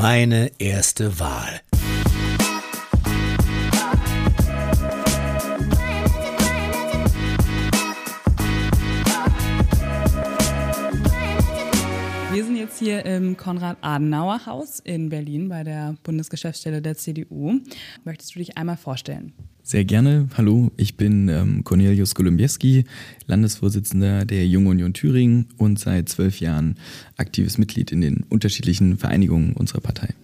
Meine erste Wahl. Wir sind jetzt hier im Konrad-Adenauer-Haus in Berlin bei der Bundesgeschäftsstelle der CDU. Möchtest du dich einmal vorstellen? Sehr gerne. Hallo, ich bin ähm, Cornelius Golumbieski, Landesvorsitzender der Jungen Union Thüringen und seit zwölf Jahren aktives Mitglied in den unterschiedlichen Vereinigungen unserer Partei.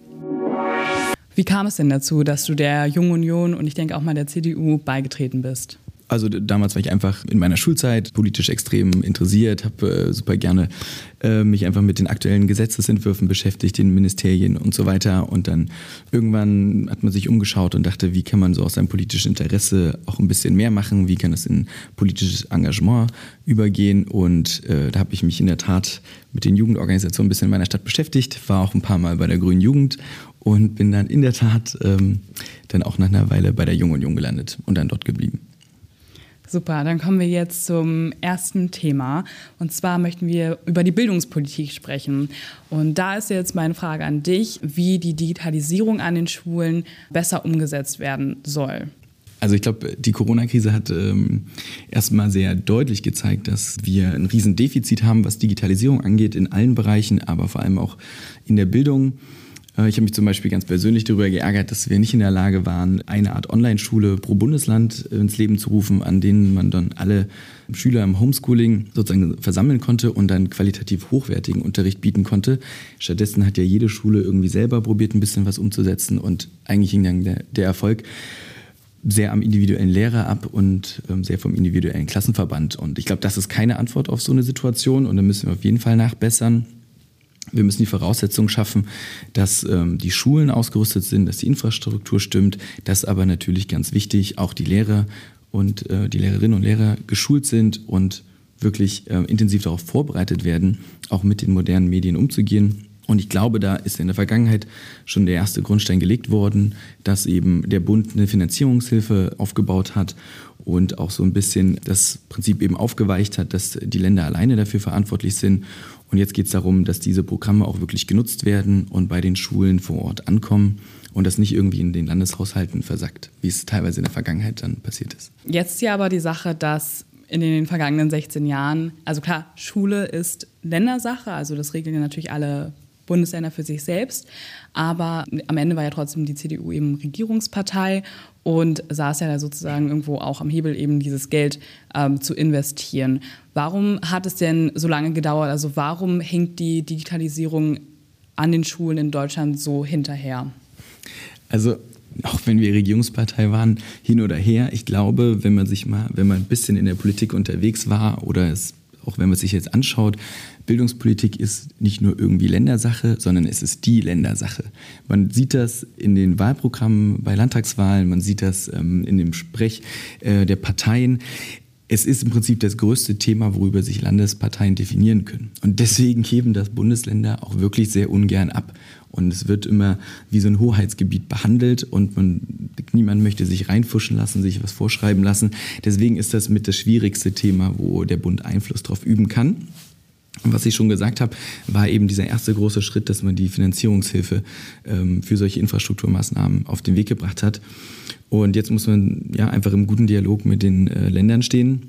Wie kam es denn dazu, dass du der Jungen Union und ich denke auch mal der CDU beigetreten bist? Also damals war ich einfach in meiner Schulzeit politisch extrem interessiert, habe äh, super gerne äh, mich einfach mit den aktuellen Gesetzesentwürfen beschäftigt, den Ministerien und so weiter. Und dann irgendwann hat man sich umgeschaut und dachte, wie kann man so aus seinem politischen Interesse auch ein bisschen mehr machen? Wie kann es in politisches Engagement übergehen? Und äh, da habe ich mich in der Tat mit den Jugendorganisationen ein bisschen in meiner Stadt beschäftigt, war auch ein paar Mal bei der Grünen Jugend und bin dann in der Tat ähm, dann auch nach einer Weile bei der Jungen Union gelandet und dann dort geblieben. Super, dann kommen wir jetzt zum ersten Thema. Und zwar möchten wir über die Bildungspolitik sprechen. Und da ist jetzt meine Frage an dich, wie die Digitalisierung an den Schulen besser umgesetzt werden soll. Also ich glaube, die Corona-Krise hat ähm, erstmal sehr deutlich gezeigt, dass wir ein Riesendefizit haben, was Digitalisierung angeht, in allen Bereichen, aber vor allem auch in der Bildung. Äh, ich habe mich zum Beispiel ganz persönlich darüber geärgert, dass wir nicht in der Lage waren, eine Art Online-Schule pro Bundesland äh, ins Leben zu rufen, an denen man dann alle Schüler im Homeschooling sozusagen versammeln konnte und dann qualitativ hochwertigen Unterricht bieten konnte. Stattdessen hat ja jede Schule irgendwie selber probiert, ein bisschen was umzusetzen und eigentlich hing dann der, der Erfolg sehr am individuellen Lehrer ab und ähm, sehr vom individuellen Klassenverband. Und ich glaube, das ist keine Antwort auf so eine Situation und da müssen wir auf jeden Fall nachbessern. Wir müssen die Voraussetzungen schaffen, dass ähm, die Schulen ausgerüstet sind, dass die Infrastruktur stimmt, dass aber natürlich ganz wichtig auch die Lehrer und äh, die Lehrerinnen und Lehrer geschult sind und wirklich äh, intensiv darauf vorbereitet werden, auch mit den modernen Medien umzugehen. Und ich glaube, da ist in der Vergangenheit schon der erste Grundstein gelegt worden, dass eben der Bund eine Finanzierungshilfe aufgebaut hat und auch so ein bisschen das Prinzip eben aufgeweicht hat, dass die Länder alleine dafür verantwortlich sind und jetzt geht es darum, dass diese Programme auch wirklich genutzt werden und bei den Schulen vor Ort ankommen und das nicht irgendwie in den Landeshaushalten versackt, wie es teilweise in der Vergangenheit dann passiert ist. Jetzt ja aber die Sache, dass in den vergangenen 16 Jahren, also klar, Schule ist Ländersache, also das regeln ja natürlich alle Bundesländer für sich selbst. Aber am Ende war ja trotzdem die CDU eben Regierungspartei und saß ja da sozusagen irgendwo auch am Hebel, eben dieses Geld ähm, zu investieren. Warum hat es denn so lange gedauert? Also warum hängt die Digitalisierung an den Schulen in Deutschland so hinterher? Also auch wenn wir Regierungspartei waren, hin oder her, ich glaube, wenn man sich mal, wenn man ein bisschen in der Politik unterwegs war oder es auch wenn man sich jetzt anschaut, Bildungspolitik ist nicht nur irgendwie Ländersache, sondern es ist die Ländersache. Man sieht das in den Wahlprogrammen bei Landtagswahlen, man sieht das ähm, in dem Sprech äh, der Parteien. Es ist im Prinzip das größte Thema, worüber sich Landesparteien definieren können. Und deswegen heben das Bundesländer auch wirklich sehr ungern ab. Und es wird immer wie so ein Hoheitsgebiet behandelt und man, niemand möchte sich reinfuschen lassen, sich was vorschreiben lassen. Deswegen ist das mit das schwierigste Thema, wo der Bund Einfluss drauf üben kann. Was ich schon gesagt habe, war eben dieser erste große Schritt, dass man die Finanzierungshilfe ähm, für solche Infrastrukturmaßnahmen auf den Weg gebracht hat. Und jetzt muss man ja einfach im guten Dialog mit den äh, Ländern stehen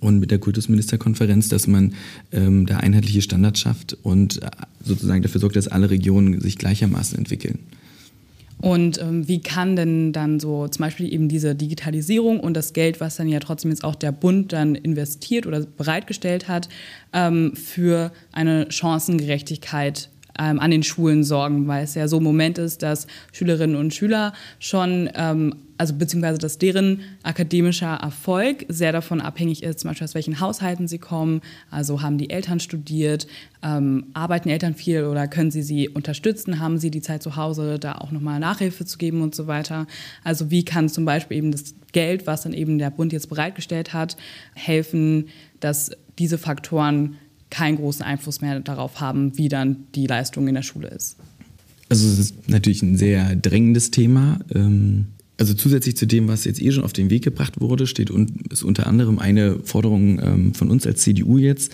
und mit der Kultusministerkonferenz, dass man ähm, da einheitliche Standards schafft und äh, sozusagen dafür sorgt, dass alle Regionen sich gleichermaßen entwickeln. Und ähm, wie kann denn dann so zum Beispiel eben diese Digitalisierung und das Geld, was dann ja trotzdem jetzt auch der Bund dann investiert oder bereitgestellt hat, ähm, für eine Chancengerechtigkeit ähm, an den Schulen sorgen, weil es ja so ein Moment ist, dass Schülerinnen und Schüler schon, ähm, also beziehungsweise dass deren akademischer Erfolg sehr davon abhängig ist, zum Beispiel aus welchen Haushalten sie kommen, also haben die Eltern studiert, ähm, arbeiten Eltern viel oder können sie sie unterstützen, haben sie die Zeit zu Hause, da auch nochmal Nachhilfe zu geben und so weiter. Also wie kann zum Beispiel eben das Geld, was dann eben der Bund jetzt bereitgestellt hat, helfen, dass diese Faktoren keinen großen Einfluss mehr darauf haben, wie dann die Leistung in der Schule ist. Also es ist natürlich ein sehr drängendes Thema. Ähm, Also zusätzlich zu dem, was jetzt eh schon auf den Weg gebracht wurde, steht ist unter anderem eine Forderung ähm, von uns als CDU jetzt,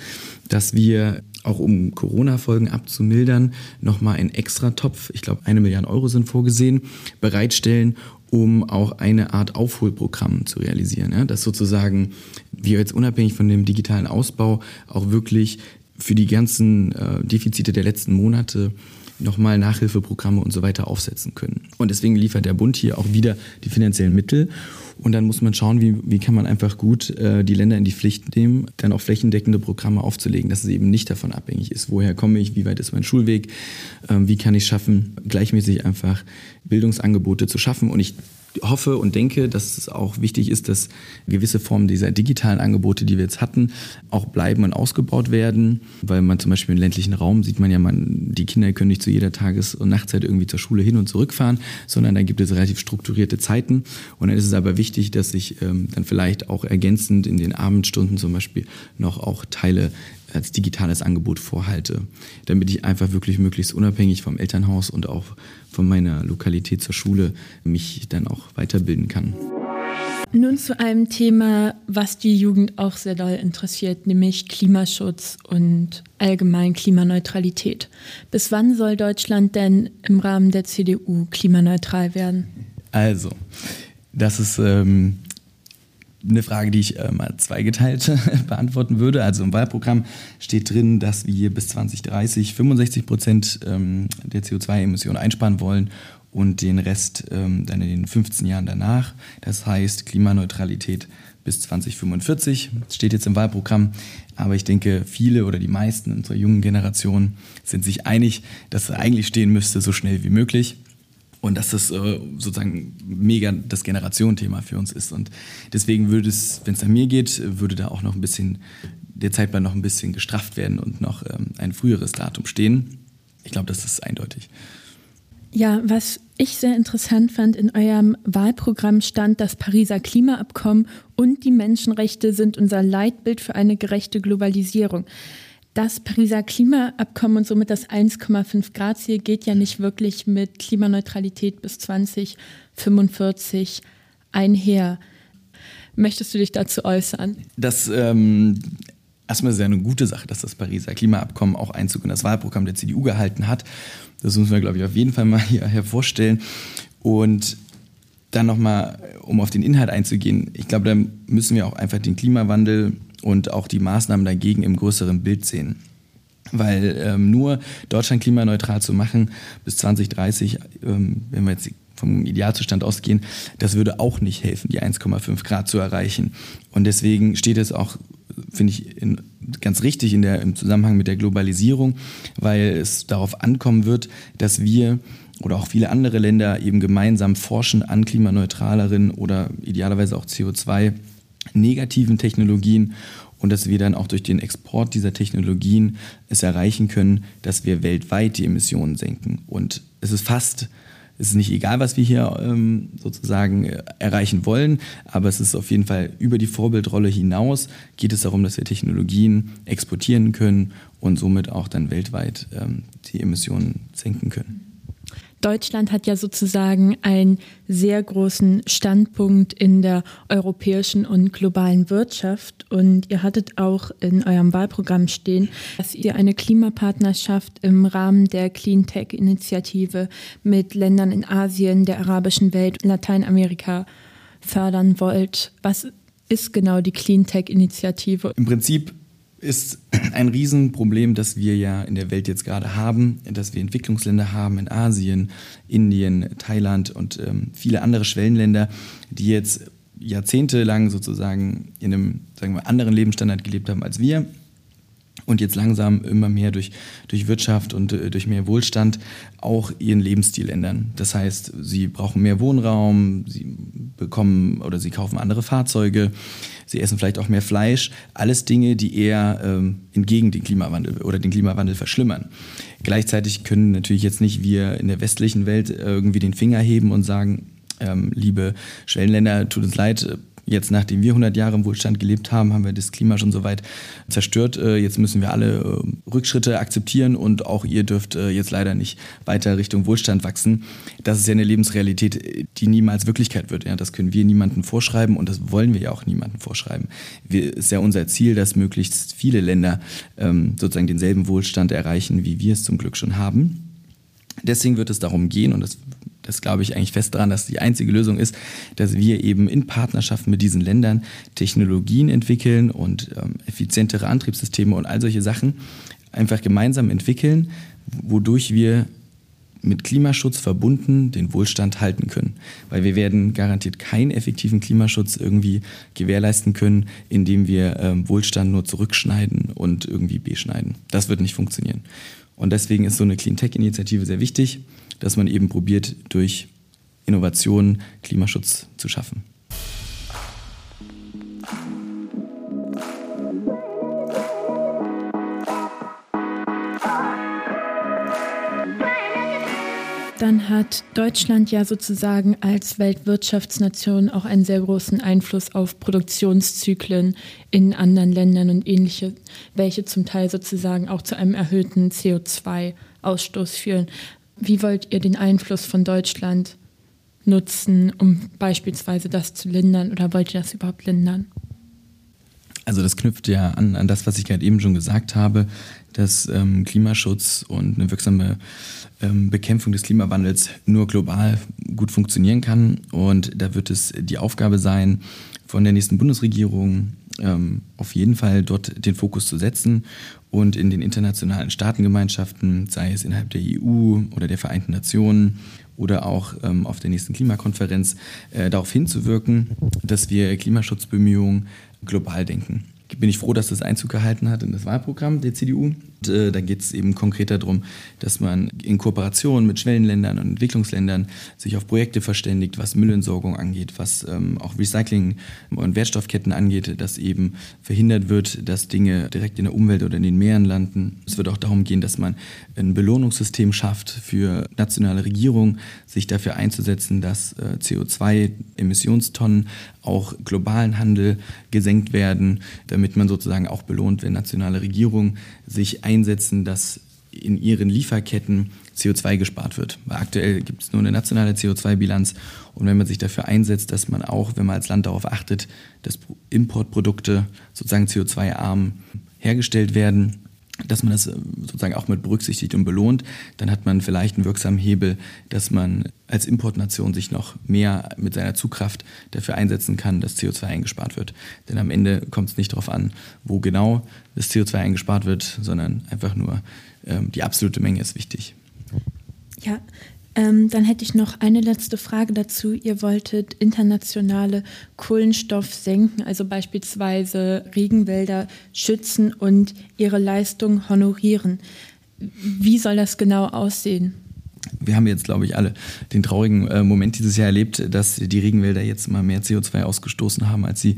dass wir auch um Corona-Folgen abzumildern, nochmal einen Extratopf, ich glaube eine Milliarde Euro sind vorgesehen, bereitstellen, um auch eine Art Aufholprogramm zu realisieren. Ja? Dass sozusagen wir jetzt unabhängig von dem digitalen Ausbau auch wirklich für die ganzen äh, Defizite der letzten Monate nochmal Nachhilfeprogramme und so weiter aufsetzen können. Und deswegen liefert der Bund hier auch wieder die finanziellen Mittel. Und dann muss man schauen, wie, wie kann man einfach gut äh, die Länder in die Pflicht nehmen, dann auch flächendeckende Programme aufzulegen, dass es eben nicht davon abhängig ist, woher komme ich, wie weit ist mein Schulweg, äh, wie kann ich schaffen, gleichmäßig einfach Bildungsangebote zu schaffen. Und ich hoffe und denke, dass es auch wichtig ist, dass gewisse Formen dieser digitalen Angebote, die wir jetzt hatten, auch bleiben und ausgebaut werden. Weil man zum Beispiel im ländlichen Raum sieht man ja, man, die Kinder können nicht zu jeder Tages- und Nachtzeit irgendwie zur Schule hin und zurück fahren, sondern da gibt es relativ strukturierte Zeiten. Und dann ist es aber wichtig, dass ich ähm, dann vielleicht auch ergänzend in den Abendstunden zum Beispiel noch auch Teile als digitales Angebot vorhalte, damit ich einfach wirklich möglichst unabhängig vom Elternhaus und auch von meiner Lokalität zur Schule mich dann auch weiterbilden kann. Nun zu einem Thema, was die Jugend auch sehr doll interessiert, nämlich Klimaschutz und allgemein Klimaneutralität. Bis wann soll Deutschland denn im Rahmen der CDU klimaneutral werden? Also, das ist ähm, eine Frage, die ich äh, mal zweigeteilt beantworten würde. Also im Wahlprogramm steht drin, dass wir bis 2030 65 Prozent ähm, der CO2-Emissionen einsparen wollen und den Rest ähm, dann in den 15 Jahren danach. Das heißt Klimaneutralität bis 2045. Das steht jetzt im Wahlprogramm. Aber ich denke, viele oder die meisten unserer jungen Generation sind sich einig, dass es eigentlich stehen müsste, so schnell wie möglich. Und dass das äh, sozusagen mega das Generationenthema für uns ist. Und deswegen würde es, wenn es an mir geht, würde da auch noch ein bisschen, der Zeitplan noch ein bisschen gestrafft werden und noch ähm, ein früheres Datum stehen. Ich glaube, das ist eindeutig. Ja, was ich sehr interessant fand, in eurem Wahlprogramm stand, das Pariser Klimaabkommen und die Menschenrechte sind unser Leitbild für eine gerechte Globalisierung das Pariser Klimaabkommen und somit das 1,5 Grad Ziel geht ja nicht wirklich mit Klimaneutralität bis 2045 einher. Möchtest du dich dazu äußern? Das ähm, erstmal ist ja eine gute Sache, dass das Pariser Klimaabkommen auch Einzug in das Wahlprogramm der CDU gehalten hat. Das müssen wir, glaube ich, auf jeden Fall mal hier hervorstellen. Und dann nochmal, um auf den Inhalt einzugehen, ich glaube, da müssen wir auch einfach den Klimawandel und auch die Maßnahmen dagegen im größeren Bild sehen. Weil ähm, nur Deutschland klimaneutral zu machen bis 2030, ähm, wenn wir jetzt vom Idealzustand ausgehen, das würde auch nicht helfen, die 1,5 Grad zu erreichen. Und deswegen steht es auch, finde ich, in, ganz richtig in der, im Zusammenhang mit der Globalisierung, weil es darauf ankommen wird, dass wir oder auch viele andere Länder eben gemeinsam forschen an klimaneutraleren oder idealerweise auch CO2 negativen Technologien und dass wir dann auch durch den Export dieser Technologien es erreichen können, dass wir weltweit die Emissionen senken. Und es ist fast, es ist nicht egal, was wir hier ähm, sozusagen äh, erreichen wollen, aber es ist auf jeden Fall über die Vorbildrolle hinaus geht es darum, dass wir Technologien exportieren können und somit auch dann weltweit ähm, die Emissionen senken können. Deutschland hat ja sozusagen einen sehr großen Standpunkt in der europäischen und globalen Wirtschaft. Und ihr hattet auch in eurem Wahlprogramm stehen, dass ihr eine Klimapartnerschaft im Rahmen der Clean Tech-Initiative mit Ländern in Asien, der arabischen Welt, Lateinamerika fördern wollt. Was ist genau die Clean Tech-Initiative? Im Prinzip ist ein Riesenproblem, das wir ja in der Welt jetzt gerade haben, dass wir Entwicklungsländer haben in Asien, Indien, Thailand und ähm, viele andere Schwellenländer, die jetzt jahrzehntelang sozusagen in einem sagen wir, anderen Lebensstandard gelebt haben als wir und jetzt langsam immer mehr durch, durch Wirtschaft und äh, durch mehr Wohlstand auch ihren Lebensstil ändern. Das heißt, sie brauchen mehr Wohnraum, sie bekommen oder sie kaufen andere Fahrzeuge, sie essen vielleicht auch mehr Fleisch. Alles Dinge, die eher ähm, entgegen den Klimawandel oder den Klimawandel verschlimmern. Gleichzeitig können natürlich jetzt nicht wir in der westlichen Welt irgendwie den Finger heben und sagen, ähm, liebe Schwellenländer, tut uns leid, Jetzt, nachdem wir 100 Jahre im Wohlstand gelebt haben, haben wir das Klima schon so weit zerstört. Äh, jetzt müssen wir alle äh, Rückschritte akzeptieren und auch ihr dürft äh, jetzt leider nicht weiter Richtung Wohlstand wachsen. Das ist ja eine Lebensrealität, die niemals Wirklichkeit wird. Ja, das können wir niemandem vorschreiben und das wollen wir ja auch niemandem vorschreiben. Es ist ja unser Ziel, dass möglichst viele Länder ähm, sozusagen denselben Wohlstand erreichen, wie wir es zum Glück schon haben. Deswegen wird es darum gehen, und das das glaube ich eigentlich fest daran, dass die einzige Lösung ist, dass wir eben in Partnerschaft mit diesen Ländern Technologien entwickeln und ähm, effizientere Antriebssysteme und all solche Sachen einfach gemeinsam entwickeln, wodurch wir mit Klimaschutz verbunden den Wohlstand halten können. Weil wir werden garantiert keinen effektiven Klimaschutz irgendwie gewährleisten können, indem wir ähm, Wohlstand nur zurückschneiden und irgendwie beschneiden. Das wird nicht funktionieren. Und deswegen ist so eine Clean Tech-Initiative sehr wichtig dass man eben probiert, durch Innovation Klimaschutz zu schaffen. Dann hat Deutschland ja sozusagen als Weltwirtschaftsnation auch einen sehr großen Einfluss auf Produktionszyklen in anderen Ländern und ähnliche, welche zum Teil sozusagen auch zu einem erhöhten CO2-Ausstoß führen. Wie wollt ihr den Einfluss von Deutschland nutzen, um beispielsweise das zu lindern oder wollt ihr das überhaupt lindern? Also das knüpft ja an, an das, was ich gerade eben schon gesagt habe, dass ähm, Klimaschutz und eine wirksame ähm, Bekämpfung des Klimawandels nur global gut funktionieren kann. Und da wird es die Aufgabe sein, von der nächsten Bundesregierung ähm, auf jeden Fall dort den Fokus zu setzen und in den internationalen Staatengemeinschaften, sei es innerhalb der EU oder der Vereinten Nationen oder auch ähm, auf der nächsten Klimakonferenz, äh, darauf hinzuwirken, dass wir Klimaschutzbemühungen global denken bin ich froh, dass das Einzug gehalten hat in das Wahlprogramm der CDU. Äh, da geht es eben konkreter darum, dass man in Kooperation mit Schwellenländern und Entwicklungsländern sich auf Projekte verständigt, was Müllentsorgung angeht, was ähm, auch Recycling und Wertstoffketten angeht, dass eben verhindert wird, dass Dinge direkt in der Umwelt oder in den Meeren landen. Es wird auch darum gehen, dass man ein Belohnungssystem schafft für nationale Regierungen, sich dafür einzusetzen, dass äh, CO2-Emissionstonnen auch globalen Handel gesenkt werden, damit man sozusagen auch belohnt, wenn nationale Regierungen sich einsetzen, dass in ihren Lieferketten CO2 gespart wird. Weil aktuell gibt es nur eine nationale CO2-Bilanz und wenn man sich dafür einsetzt, dass man auch, wenn man als Land darauf achtet, dass Importprodukte sozusagen CO2-arm hergestellt werden, dass man das äh, sozusagen auch mit berücksichtigt und belohnt, dann hat man vielleicht einen wirksamen Hebel, dass man als Importnation sich noch mehr mit seiner Zugkraft dafür einsetzen kann, dass CO2 eingespart wird. Denn am Ende kommt es nicht darauf an, wo genau das CO2 eingespart wird, sondern einfach nur ähm, die absolute Menge ist wichtig. Ja, ähm, dann hätte ich noch eine letzte Frage dazu. Ihr wolltet internationale Kohlenstoff senken, also beispielsweise Regenwälder schützen und ihre Leistung honorieren. Wie soll das genau aussehen? Wir haben jetzt, glaube ich, alle den traurigen äh, Moment dieses Jahr erlebt, dass die Regenwälder jetzt mal mehr CO2 ausgestoßen haben, als sie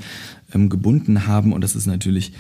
ähm, gebunden haben. Und das ist natürlich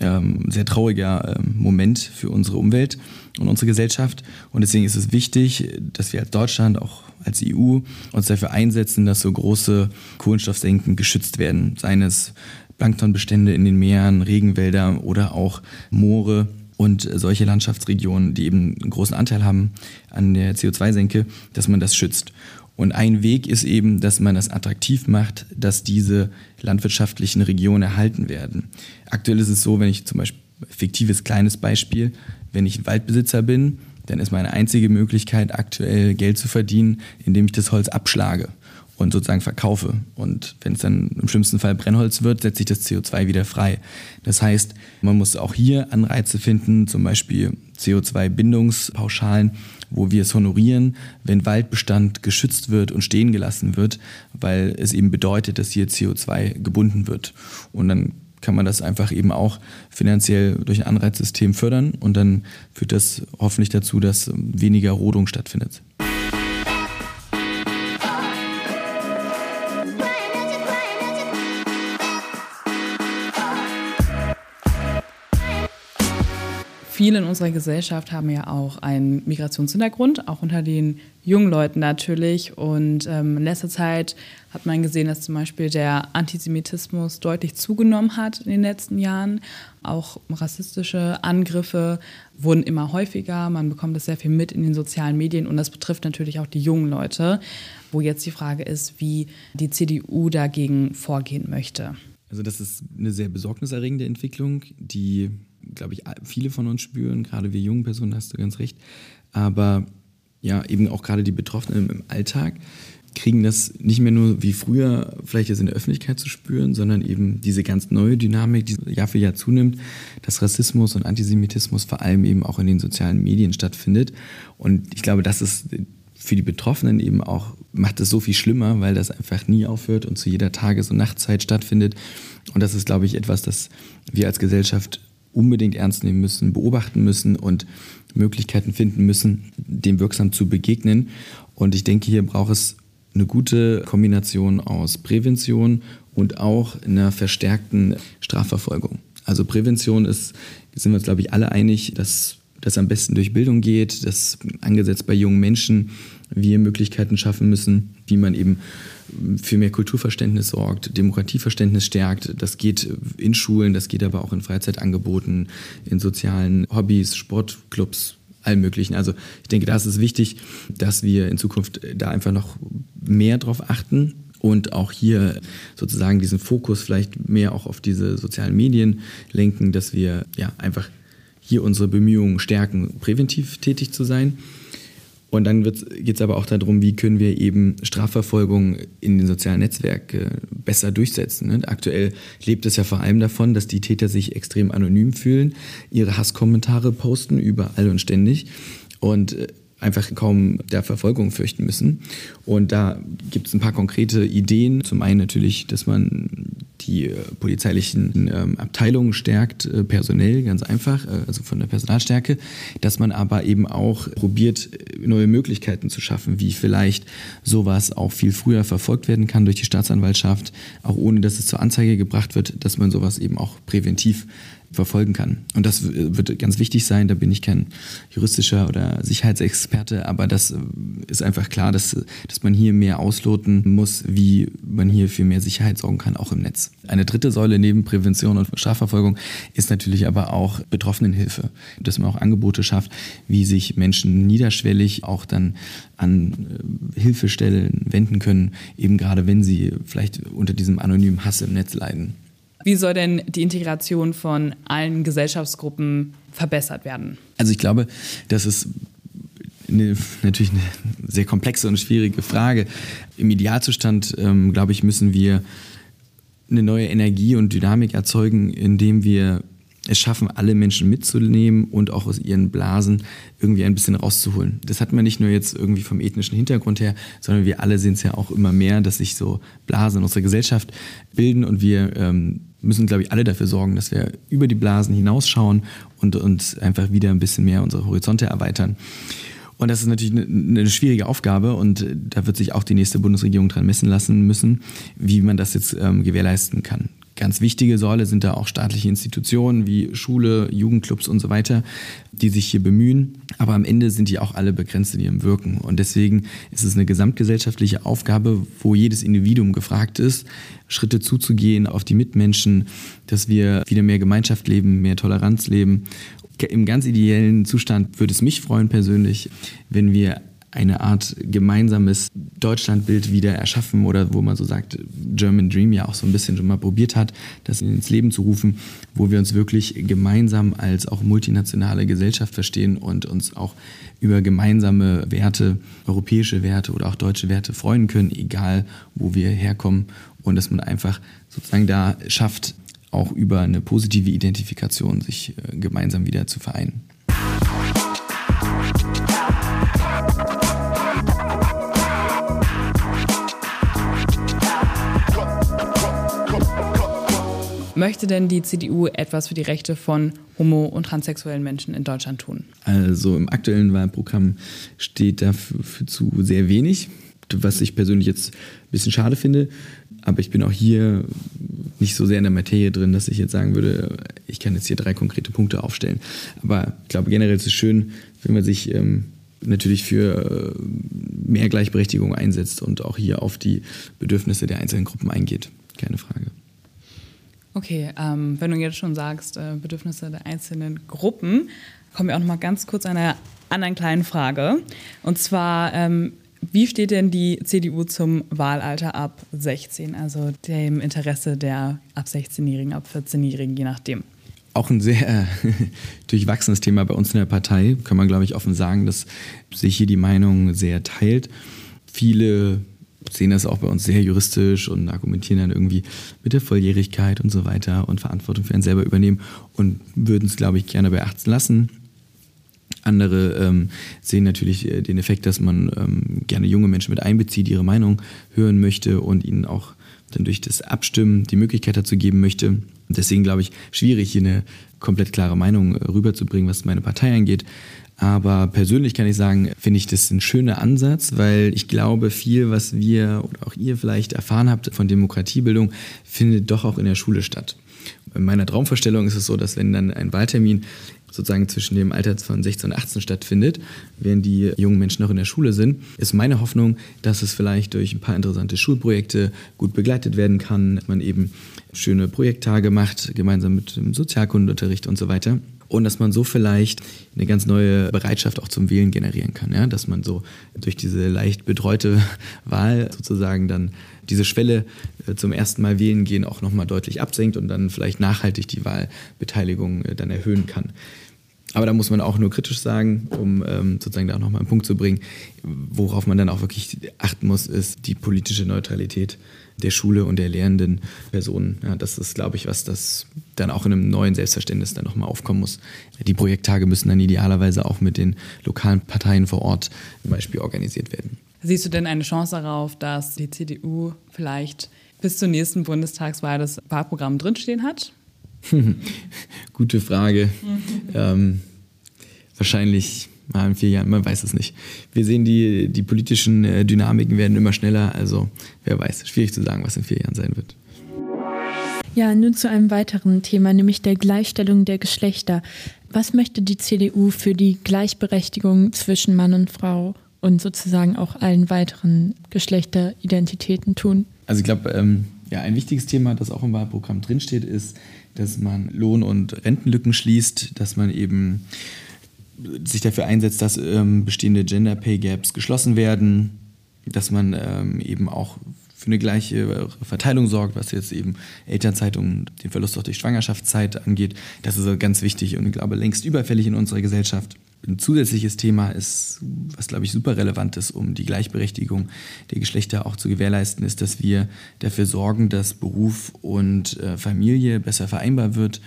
ähm, sehr trauriger ähm, Moment für unsere Umwelt und unsere Gesellschaft. Und deswegen ist es wichtig, dass wir als Deutschland, auch als EU, uns dafür einsetzen, dass so große Kohlenstoffsenken geschützt werden. Seien es Planktonbestände in den Meeren, Regenwälder oder auch Moore und solche Landschaftsregionen, die eben einen großen Anteil haben an der CO2-Senke, dass man das schützt. Und ein Weg ist eben, dass man das attraktiv macht, dass diese landwirtschaftlichen Regionen erhalten werden. Aktuell ist es so, wenn ich zum Beispiel fiktives kleines Beispiel, wenn ich Waldbesitzer bin, dann ist meine einzige Möglichkeit aktuell Geld zu verdienen, indem ich das Holz abschlage und sozusagen verkaufe. Und wenn es dann im schlimmsten Fall Brennholz wird, setze ich das CO2 wieder frei. Das heißt, man muss auch hier Anreize finden, zum Beispiel CO2-Bindungspauschalen, wo wir es honorieren, wenn Waldbestand geschützt wird und stehen gelassen wird, weil es eben bedeutet, dass hier CO2 gebunden wird. Und dann kann man das einfach eben auch finanziell durch ein Anreizsystem fördern und dann führt das hoffentlich dazu, dass weniger Rodung stattfindet. Viele in unserer Gesellschaft haben ja auch einen Migrationshintergrund, auch unter den jungen Leuten natürlich. Und ähm, in letzter Zeit hat man gesehen, dass zum Beispiel der Antisemitismus deutlich zugenommen hat in den letzten Jahren. Auch rassistische Angriffe wurden immer häufiger. Man bekommt das sehr viel mit in den sozialen Medien und das betrifft natürlich auch die jungen Leute, wo jetzt die Frage ist, wie die CDU dagegen vorgehen möchte. Also das ist eine sehr besorgniserregende Entwicklung, die glaube ich, viele von uns spüren, gerade wir jungen Personen, hast du ganz recht. Aber ja, eben auch gerade die Betroffenen im Alltag kriegen das nicht mehr nur wie früher vielleicht jetzt in der Öffentlichkeit zu spüren, sondern eben diese ganz neue Dynamik, die Jahr für Jahr zunimmt, dass Rassismus und Antisemitismus vor allem eben auch in den sozialen Medien stattfindet. Und ich glaube, das ist für die Betroffenen eben auch, macht es so viel schlimmer, weil das einfach nie aufhört und zu jeder Tages- und Nachtzeit stattfindet. Und das ist, glaube ich, etwas, das wir als Gesellschaft unbedingt ernst nehmen müssen, beobachten müssen und Möglichkeiten finden müssen, dem wirksam zu begegnen. Und ich denke, hier braucht es eine gute Kombination aus Prävention und auch einer verstärkten Strafverfolgung. Also Prävention ist, sind wir uns, glaube ich, alle einig, dass das am besten durch Bildung geht, dass angesetzt bei jungen Menschen wir Möglichkeiten schaffen müssen, wie man eben für mehr Kulturverständnis sorgt, Demokratieverständnis stärkt. Das geht in Schulen, das geht aber auch in Freizeitangeboten, in sozialen Hobbys, Sportclubs, allem Möglichen. Also ich denke, da ist es wichtig, dass wir in Zukunft da einfach noch mehr drauf achten und auch hier sozusagen diesen Fokus vielleicht mehr auch auf diese sozialen Medien lenken, dass wir ja einfach hier unsere Bemühungen stärken, präventiv tätig zu sein und dann geht es aber auch darum, wie können wir eben Strafverfolgung in den sozialen Netzwerken besser durchsetzen. Ne? Aktuell lebt es ja vor allem davon, dass die Täter sich extrem anonym fühlen, ihre Hasskommentare posten überall und ständig. Und äh, einfach kaum der Verfolgung fürchten müssen. Und da gibt es ein paar konkrete Ideen. Zum einen natürlich, dass man die äh, polizeilichen ähm, Abteilungen stärkt, äh, personell, ganz einfach, äh, also von der Personalstärke, dass man aber eben auch probiert, äh, neue Möglichkeiten zu schaffen, wie vielleicht sowas auch viel früher verfolgt werden kann durch die Staatsanwaltschaft, auch ohne dass es zur Anzeige gebracht wird, dass man sowas eben auch präventiv verfolgen kann. Und das wird ganz wichtig sein. Da bin ich kein juristischer oder Sicherheitsexperte, aber das äh, ist einfach klar, dass, dass man hier mehr ausloten muss, wie man hier für mehr Sicherheit sorgen kann, auch im Netz. Eine dritte Säule neben Prävention und Strafverfolgung ist natürlich aber auch Betroffenenhilfe, dass man auch Angebote schafft, wie sich Menschen niederschwellig auch dann an äh, Hilfestellen wenden können, eben gerade wenn sie vielleicht unter diesem anonymen Hass im Netz leiden. Wie soll denn die Integration von allen Gesellschaftsgruppen verbessert werden? Also ich glaube, das ist eine, natürlich eine sehr komplexe und schwierige Frage. Im Idealzustand, ähm, glaube ich, müssen wir eine neue Energie und Dynamik erzeugen, indem wir es schaffen, alle Menschen mitzunehmen und auch aus ihren Blasen irgendwie ein bisschen rauszuholen. Das hat man nicht nur jetzt irgendwie vom ethnischen Hintergrund her, sondern wir alle sehen es ja auch immer mehr, dass sich so Blasen in unserer Gesellschaft bilden und wir ähm, müssen, glaube ich, alle dafür sorgen, dass wir über die Blasen hinausschauen und uns einfach wieder ein bisschen mehr unsere Horizonte erweitern. Und das ist natürlich eine, eine, schwierige Aufgabe und da wird sich auch die nächste Bundesregierung dran messen lassen müssen, wie man das jetzt ähm, gewährleisten kann. Ganz wichtige Säule sind da auch staatliche Institutionen wie Schule, Jugendclubs und so weiter, die sich hier bemühen. Aber am Ende sind die auch alle begrenzt in ihrem Wirken. Und deswegen ist es eine gesamtgesellschaftliche Aufgabe, wo jedes Individuum gefragt ist, Schritte zuzugehen auf die Mitmenschen, dass wir wieder mehr Gemeinschaft leben, mehr Toleranz leben. Im ganz ideellen Zustand würde es mich freuen persönlich, wenn wir eine Art gemeinsames Deutschlandbild wieder erschaffen oder wo man so sagt, German Dream ja auch so ein bisschen schon mal probiert hat, das ins Leben zu rufen, wo wir uns wirklich gemeinsam als auch multinationale Gesellschaft verstehen und uns auch über gemeinsame Werte, europäische Werte oder auch deutsche Werte freuen können, egal wo wir herkommen und dass man einfach sozusagen da schafft, auch über eine positive Identifikation sich äh, gemeinsam wieder zu vereinen. Möchte denn die CDU etwas für die Rechte von homo- und transsexuellen Menschen in Deutschland tun? Also im aktuellen Wahlprogramm steht dafür zu sehr wenig. was ich persönlich jetzt ein bisschen schade finde. Aber ich bin auch hier nicht so sehr in der Materie drin, dass ich jetzt sagen würde, ich kann jetzt hier drei konkrete Punkte aufstellen. Aber ich glaube generell ist es schön, wenn man sich ähm, natürlich für äh, mehr Gleichberechtigung einsetzt und auch hier auf die Bedürfnisse der einzelnen Gruppen eingeht. Keine Frage. Okay, ähm, wenn du jetzt schon sagst, äh, Bedürfnisse der einzelnen Gruppen, kommen wir auch noch mal ganz kurz an einer anderen kleinen Frage. Und zwar, ähm, wie steht denn die CDU zum Wahlalter ab 16, also dem Interesse der ab 16-Jährigen, ab 14-Jährigen, je nachdem? Auch ein sehr äh, durchwachsenes Thema bei uns in der Partei, kann man, glaube ich, offen sagen, dass sich hier die Meinung sehr teilt. Viele sehen das auch bei uns sehr juristisch und argumentieren dann irgendwie mit der Volljährigkeit und so weiter und Verantwortung für einen selber übernehmen und würden es, glaube ich, gerne 18 lassen. Andere ähm, sehen natürlich äh, den Effekt, dass man ähm, gerne junge Menschen mit einbezieht, ihre Meinung hören möchte und ihnen auch dann durch das Abstimmen die Möglichkeit dazu geben möchte. Deswegen glaube ich, schwierig, hier eine komplett klare Meinung äh, rüberzubringen, was meine Partei angeht. Aber persönlich kann ich sagen, finde ich das ein schöner Ansatz, weil ich glaube, viel, was wir oder auch ihr vielleicht erfahren habt von Demokratiebildung, findet doch auch in der Schule statt. In meiner Traumvorstellung ist es so, dass wenn dann ein Wahltermin sozusagen zwischen dem Alter von 16 und 18 stattfindet, während die jungen Menschen noch in der Schule sind, ist meine Hoffnung, dass es vielleicht durch ein paar interessante Schulprojekte gut begleitet werden kann, dass man eben schöne Projekttage macht, gemeinsam mit dem Sozialkundenunterricht und so weiter und dass man so vielleicht eine ganz neue Bereitschaft auch zum Wählen generieren kann. Ja? Dass man so durch diese leicht betreute Wahl sozusagen dann diese Schwelle äh, zum ersten Mal wählen gehen auch nochmal deutlich absenkt und dann vielleicht nachhaltig die Wahlbeteiligung äh, dann erhöhen kann. Aber da muss man auch nur kritisch sagen, um ähm, sozusagen da auch nochmal einen Punkt zu bringen. Worauf man dann auch wirklich achten muss, ist die politische Neutralität der Schule und der lehrenden Personen. Ja, das ist, glaube ich, was das dann auch in einem neuen Selbstverständnis dann nochmal aufkommen muss. Die Projekttage müssen dann idealerweise auch mit den lokalen Parteien vor Ort zum Beispiel organisiert werden. Siehst du denn eine Chance darauf, dass die CDU vielleicht bis zur nächsten Bundestagswahl das Wahlprogramm drinstehen hat? Gute Frage. Mhm. Ähm, wahrscheinlich in vier Jahren, man weiß es nicht. Wir sehen, die, die politischen äh, Dynamiken werden immer schneller, also wer weiß, schwierig zu sagen, was in vier Jahren sein wird. Ja, nun zu einem weiteren Thema, nämlich der Gleichstellung der Geschlechter. Was möchte die CDU für die Gleichberechtigung zwischen Mann und Frau und sozusagen auch allen weiteren Geschlechteridentitäten tun? Also ich glaube, ähm, ja, ein wichtiges Thema, das auch im Wahlprogramm drinsteht, ist, dass man Lohn- und Rentenlücken schließt, dass man eben sich dafür einsetzt, dass ähm, bestehende Gender Pay Gaps geschlossen werden, dass man ähm, eben auch für eine gleiche Verteilung sorgt, was jetzt eben Elternzeit und den Verlust auch durch Schwangerschaftszeit angeht. Das ist ganz wichtig und ich glaube längst überfällig in unserer Gesellschaft. Ein zusätzliches Thema ist, was glaube ich super relevant ist, um die Gleichberechtigung der Geschlechter auch zu gewährleisten, ist, dass wir dafür sorgen, dass Beruf und äh, Familie besser vereinbar wird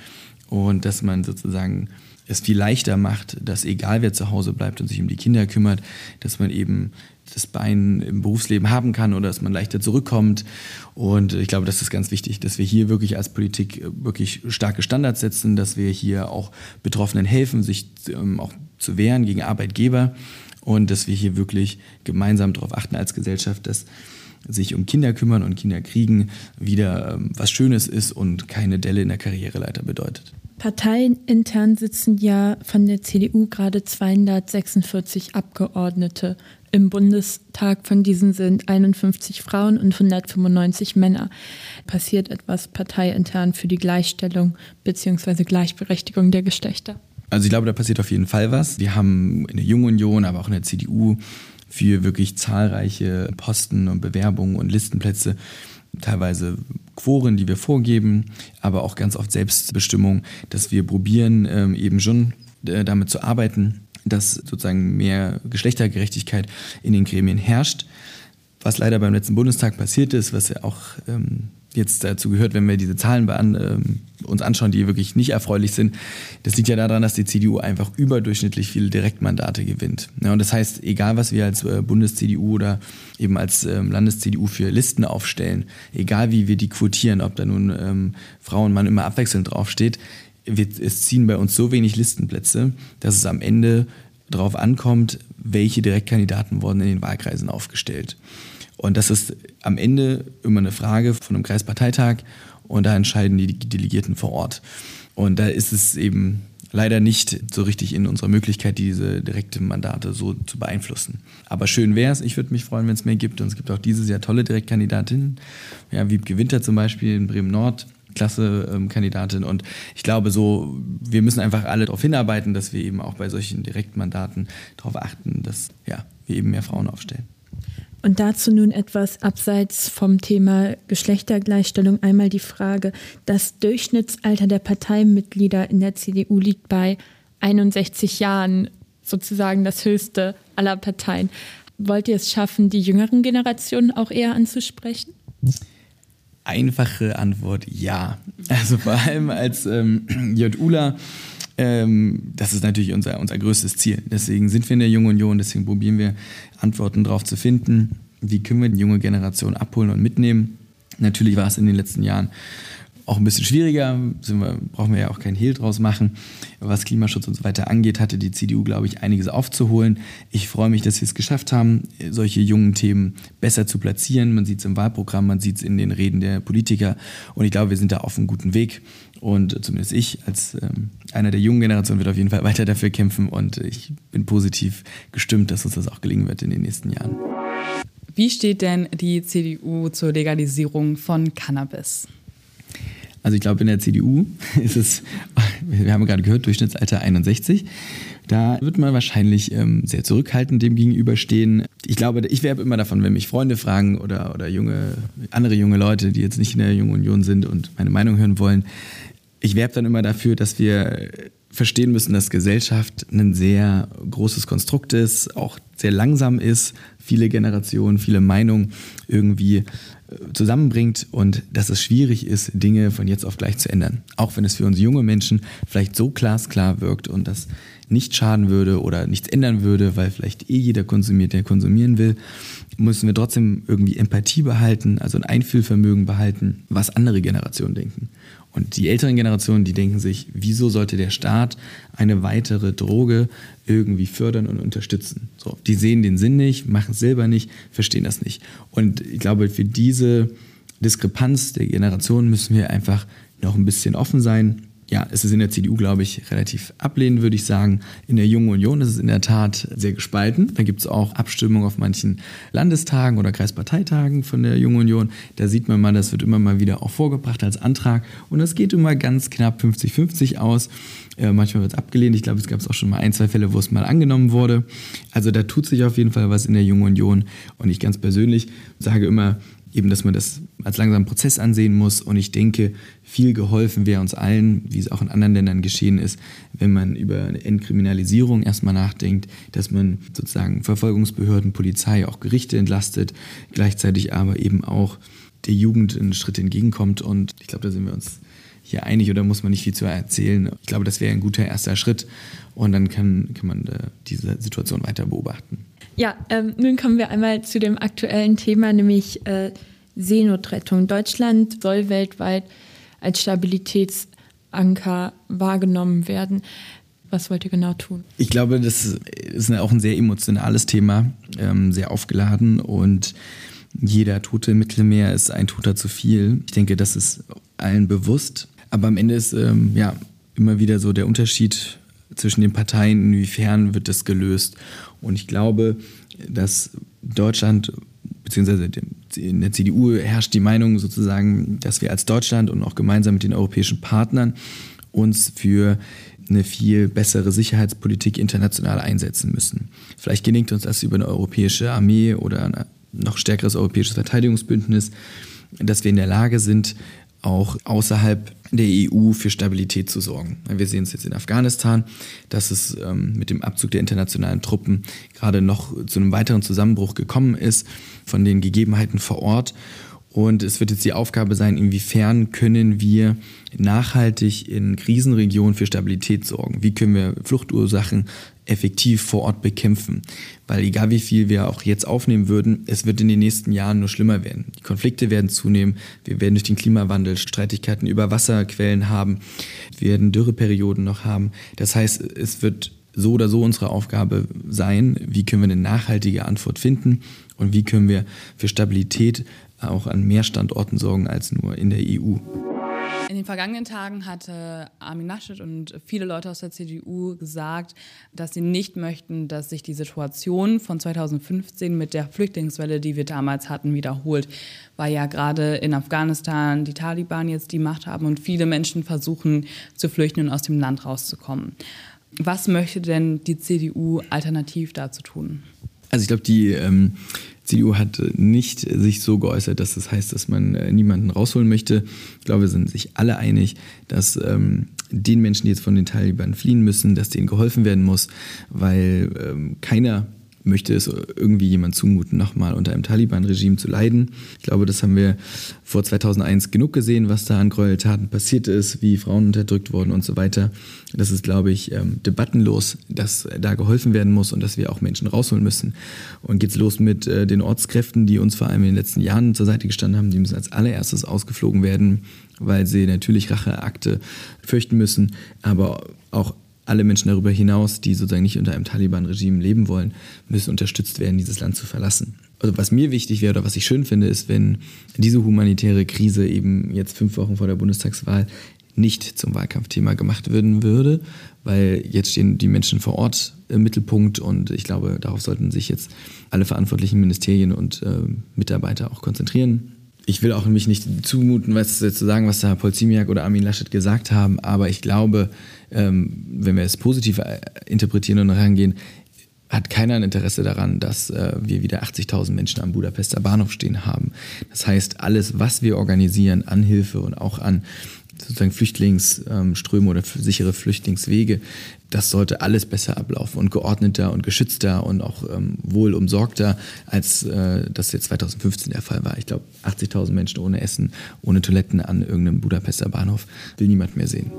und dass man sozusagen es viel leichter macht, dass egal wer zu Hause bleibt und sich um die Kinder kümmert, dass man eben das Bein im Berufsleben haben kann oder dass man leichter zurückkommt. Und ich glaube, das ist ganz wichtig, dass wir hier wirklich als Politik wirklich starke Standards setzen, dass wir hier auch Betroffenen helfen, sich ähm, auch zu wehren gegen Arbeitgeber und dass wir hier wirklich gemeinsam darauf achten als Gesellschaft, dass sich um Kinder kümmern und Kinder kriegen wieder ähm, was Schönes ist und keine Delle in der Karriereleiter bedeutet. Parteiintern sitzen ja von der CDU gerade 246 Abgeordnete im Bundestag. Von diesen sind 51 Frauen und 195 Männer. Passiert etwas parteiintern für die Gleichstellung bzw. Gleichberechtigung der Geschlechter? Also ich glaube, da passiert auf jeden Fall was. Wir haben in der Jungen Union, aber auch in der CDU für wirklich zahlreiche Posten und Bewerbungen und Listenplätze teilweise Quoren, die wir vorgeben, aber auch ganz oft Selbstbestimmung, dass wir probieren, ähm, eben schon äh, damit zu arbeiten, dass sozusagen mehr Geschlechtergerechtigkeit in den Gremien herrscht. Was leider beim letzten Bundestag passiert ist, was ja auch ähm, jetzt dazu gehört, wenn wir diese Zahlen an, äh, uns anschauen, die wirklich nicht erfreulich sind, das liegt ja daran, dass die CDU einfach überdurchschnittlich viele Direktmandate gewinnt. Ja, und das heißt, egal was wir als äh, Bundes-CDU oder eben als ähm, Landes-CDU für Listen aufstellen, egal wie wir die quotieren, ob da nun ähm, Frau und Mann immer abwechselnd draufsteht, wird, es ziehen bei uns so wenig Listenplätze, dass es am Ende darauf ankommt, welche Direktkandidaten wurden in den Wahlkreisen aufgestellt. Und das ist am Ende immer eine Frage von einem Kreisparteitag und da entscheiden die Delegierten vor Ort. Und da ist es eben leider nicht so richtig in unserer Möglichkeit, diese direkten Mandate so zu beeinflussen. Aber schön wäre es. Ich würde mich freuen, wenn es mehr gibt. Und es gibt auch dieses Jahr tolle Direktkandidatinnen. Ja, Wiebke Winter zum Beispiel in Bremen Nord. Klasse ähm, Kandidatin und ich glaube so, wir müssen einfach alle darauf hinarbeiten, dass wir eben auch bei solchen Direktmandaten darauf achten, dass ja, wir eben mehr Frauen aufstellen. Und dazu nun etwas abseits vom Thema Geschlechtergleichstellung einmal die Frage, das Durchschnittsalter der Parteimitglieder in der CDU liegt bei 61 Jahren, sozusagen das höchste aller Parteien. Wollt ihr es schaffen, die jüngeren Generationen auch eher anzusprechen? Einfache Antwort ja. Also vor allem als ähm, JULA ähm, das ist natürlich unser, unser größtes Ziel. Deswegen sind wir in der Jungen Union, deswegen probieren wir Antworten darauf zu finden. Wie können wir die junge Generation abholen und mitnehmen? Natürlich war es in den letzten Jahren auch ein bisschen schwieriger, wir, brauchen wir ja auch keinen Hehl draus machen. Was Klimaschutz und so weiter angeht, hatte die CDU, glaube ich, einiges aufzuholen. Ich freue mich, dass wir es geschafft haben, solche jungen Themen besser zu platzieren. Man sieht es im Wahlprogramm, man sieht es in den Reden der Politiker und ich glaube, wir sind da auf einem guten Weg. Und zumindest ich als ähm, einer der jungen Generationen wird auf jeden Fall weiter dafür kämpfen und ich bin positiv gestimmt, dass uns das auch gelingen wird in den nächsten Jahren. Wie steht denn die CDU zur Legalisierung von Cannabis? Also ich glaube, in der CDU ist es, wir haben gerade gehört, Durchschnittsalter 61. Da wird man wahrscheinlich ähm, sehr zurückhaltend dem gegenüberstehen. Ich glaube, ich werbe immer davon, wenn mich Freunde fragen oder, oder junge, andere junge Leute, die jetzt nicht in der Jungen Union sind und meine Meinung hören wollen, ich werbe dann immer dafür, dass wir verstehen müssen, dass Gesellschaft ein sehr großes Konstrukt ist, auch sehr langsam ist, viele Generationen, viele Meinungen irgendwie zusammenbringt und dass es schwierig ist, Dinge von jetzt auf gleich zu ändern. Auch wenn es für uns junge Menschen vielleicht so glasklar wirkt und das nicht schaden würde oder nichts ändern würde, weil vielleicht eh jeder konsumiert, der konsumieren will, müssen wir trotzdem irgendwie Empathie behalten, also ein Einfühlvermögen behalten, was andere Generationen denken. Und die älteren Generationen, die denken sich, wieso sollte der Staat eine weitere Droge irgendwie fördern und unterstützen? So, die sehen den Sinn nicht, machen es selber nicht, verstehen das nicht. Und ich glaube, für diese Diskrepanz der Generationen müssen wir einfach noch ein bisschen offen sein ja, es ist in der CDU, glaube ich, relativ ablehnend, würde ich sagen. In der Jungen Union ist es in der Tat sehr gespalten. Da gibt es auch Abstimmungen auf manchen Landestagen oder Kreisparteitagen von der Jungen Union. Da sieht man mal, das wird immer mal wieder auch vorgebracht als Antrag. Und das geht immer ganz knapp 50-50 aus. Äh, manchmal wird es abgelehnt. Ich glaube, es gab auch schon mal ein, zwei Fälle, wo es mal angenommen wurde. Also da tut sich auf jeden Fall was in der Jungen Union. Und ich ganz persönlich sage immer, eben, dass man das als langsamen Prozess ansehen muss. Und ich denke, viel geholfen wäre uns allen, wie es auch in anderen Ländern geschehen ist, wenn man über eine Entkriminalisierung erstmal nachdenkt, dass man sozusagen Verfolgungsbehörden, Polizei, auch Gerichte entlastet, gleichzeitig aber eben auch der Jugend einen Schritt entgegenkommt. Und ich glaube, da sind wir uns hier einig oder muss man nicht viel zu erzählen. Ich glaube, das wäre ein guter erster Schritt und dann kann, kann man äh, diese Situation weiter beobachten. Ja, ähm, nun kommen wir einmal zu dem aktuellen Thema, nämlich äh, Seenotrettung. Deutschland soll weltweit als Stabilitätsanker wahrgenommen werden. Was wollt ihr genau tun? Ich glaube, das ist auch ein sehr emotionales Thema, ähm, sehr aufgeladen und jeder Tote im Mittelmeer ist ein Toter zu viel. Ich denke, das ist allen bewusst. Aber am Ende ist ähm, ja immer wieder so der Unterschied zwischen den Parteien, inwiefern wird das gelöst. Und ich glaube, dass Deutschland, beziehungsweise in der CDU herrscht die Meinung sozusagen, dass wir als Deutschland und auch gemeinsam mit den europäischen Partnern uns für eine viel bessere Sicherheitspolitik international einsetzen müssen. Vielleicht gelingt uns das über eine europäische Armee oder ein noch stärkeres europäisches Verteidigungsbündnis, dass wir in der Lage sind, auch außerhalb der EU für Stabilität zu sorgen. Wir sehen es jetzt in Afghanistan, dass es ähm, mit dem Abzug der internationalen Truppen gerade noch zu einem weiteren Zusammenbruch gekommen ist von den Gegebenheiten vor Ort. Und es wird jetzt die Aufgabe sein, inwiefern können wir nachhaltig in Krisenregionen für Stabilität sorgen? Wie können wir Fluchtursachen effektiv vor Ort bekämpfen? Weil egal wie viel wir auch jetzt aufnehmen würden, es wird in den nächsten Jahren nur schlimmer werden. Die Konflikte werden zunehmen. Wir werden durch den Klimawandel Streitigkeiten über Wasserquellen haben. Wir werden Dürreperioden noch haben. Das heißt, es wird so oder so unsere Aufgabe sein, wie können wir eine nachhaltige Antwort finden und wie können wir für Stabilität auch an mehr Standorten sorgen als nur in der EU. In den vergangenen Tagen hatte Armin Laschet und viele Leute aus der CDU gesagt, dass sie nicht möchten, dass sich die Situation von 2015 mit der Flüchtlingswelle, die wir damals hatten, wiederholt. Weil ja gerade in Afghanistan die Taliban jetzt die Macht haben und viele Menschen versuchen zu flüchten und aus dem Land rauszukommen. Was möchte denn die CDU alternativ dazu tun? Also ich glaube, die ähm, CDU hat nicht sich so geäußert, dass das heißt, dass man äh, niemanden rausholen möchte. Ich glaube, wir sind sich alle einig, dass ähm, den Menschen, die jetzt von den Taliban fliehen müssen, dass denen geholfen werden muss, weil ähm, keiner möchte es irgendwie jemand zumuten, nochmal unter einem Taliban-Regime zu leiden. Ich glaube, das haben wir vor 2001 genug gesehen, was da an Gräueltaten passiert ist, wie Frauen unterdrückt wurden und so weiter. Das ist, glaube ich, ähm, debattenlos, dass da geholfen werden muss und dass wir auch Menschen rausholen müssen. Und geht's los mit äh, den Ortskräften, die uns vor allem in den letzten Jahren zur Seite gestanden haben, die müssen als allererstes ausgeflogen werden, weil sie natürlich Racheakte fürchten müssen, aber auch alle Menschen darüber hinaus, die sozusagen nicht unter einem Taliban-Regime leben wollen, müssen unterstützt werden, dieses Land zu verlassen. Also was mir wichtig wäre oder was ich schön finde, ist, wenn diese humanitäre Krise eben jetzt fünf Wochen vor der Bundestagswahl nicht zum Wahlkampfthema gemacht werden würde, weil jetzt stehen die Menschen vor Ort im Mittelpunkt und ich glaube, darauf sollten sich jetzt alle verantwortlichen Ministerien und äh, Mitarbeiter auch konzentrieren ich will auch mich nicht zumuten, was zu sagen, was da Polzimiak oder Armin Laschet gesagt haben, aber ich glaube, ähm, wenn wir es positiv äh, interpretieren und herangehen, hat keiner ein Interesse daran, dass äh, wir wieder 80.000 Menschen am Budapester Bahnhof stehen haben. Das heißt, alles, was wir organisieren an Hilfe und auch an sozusagen Flüchtlingsströme oder sichere Flüchtlingswege, das sollte alles besser ablaufen und geordneter und geschützter und auch ähm, wohl umsorgter, als äh, das jetzt 2015 der Fall war. Ich glaube, 80.000 Menschen ohne Essen, ohne Toiletten an irgendeinem Budapester Bahnhof will niemand mehr sehen.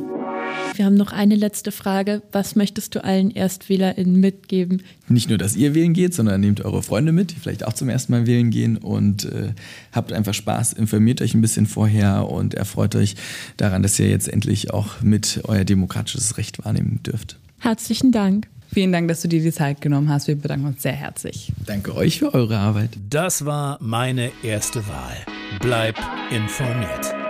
Wir haben noch eine letzte Frage. Was möchtest du allen ErstwählerInnen mitgeben? Nicht nur, dass ihr wählen geht, sondern nehmt eure Freunde mit, die vielleicht auch zum ersten Mal wählen gehen und äh, habt einfach Spaß, informiert euch ein bisschen vorher und erfreut euch daran, dass ihr jetzt endlich auch mit euer demokratisches Recht wahrnehmen dürft. Herzlichen Dank. Vielen Dank, dass du dir die Zeit genommen hast. Wir bedanken uns sehr herzlich. Danke euch für eure Arbeit. Das war meine erste Wahl. Bleib informiert.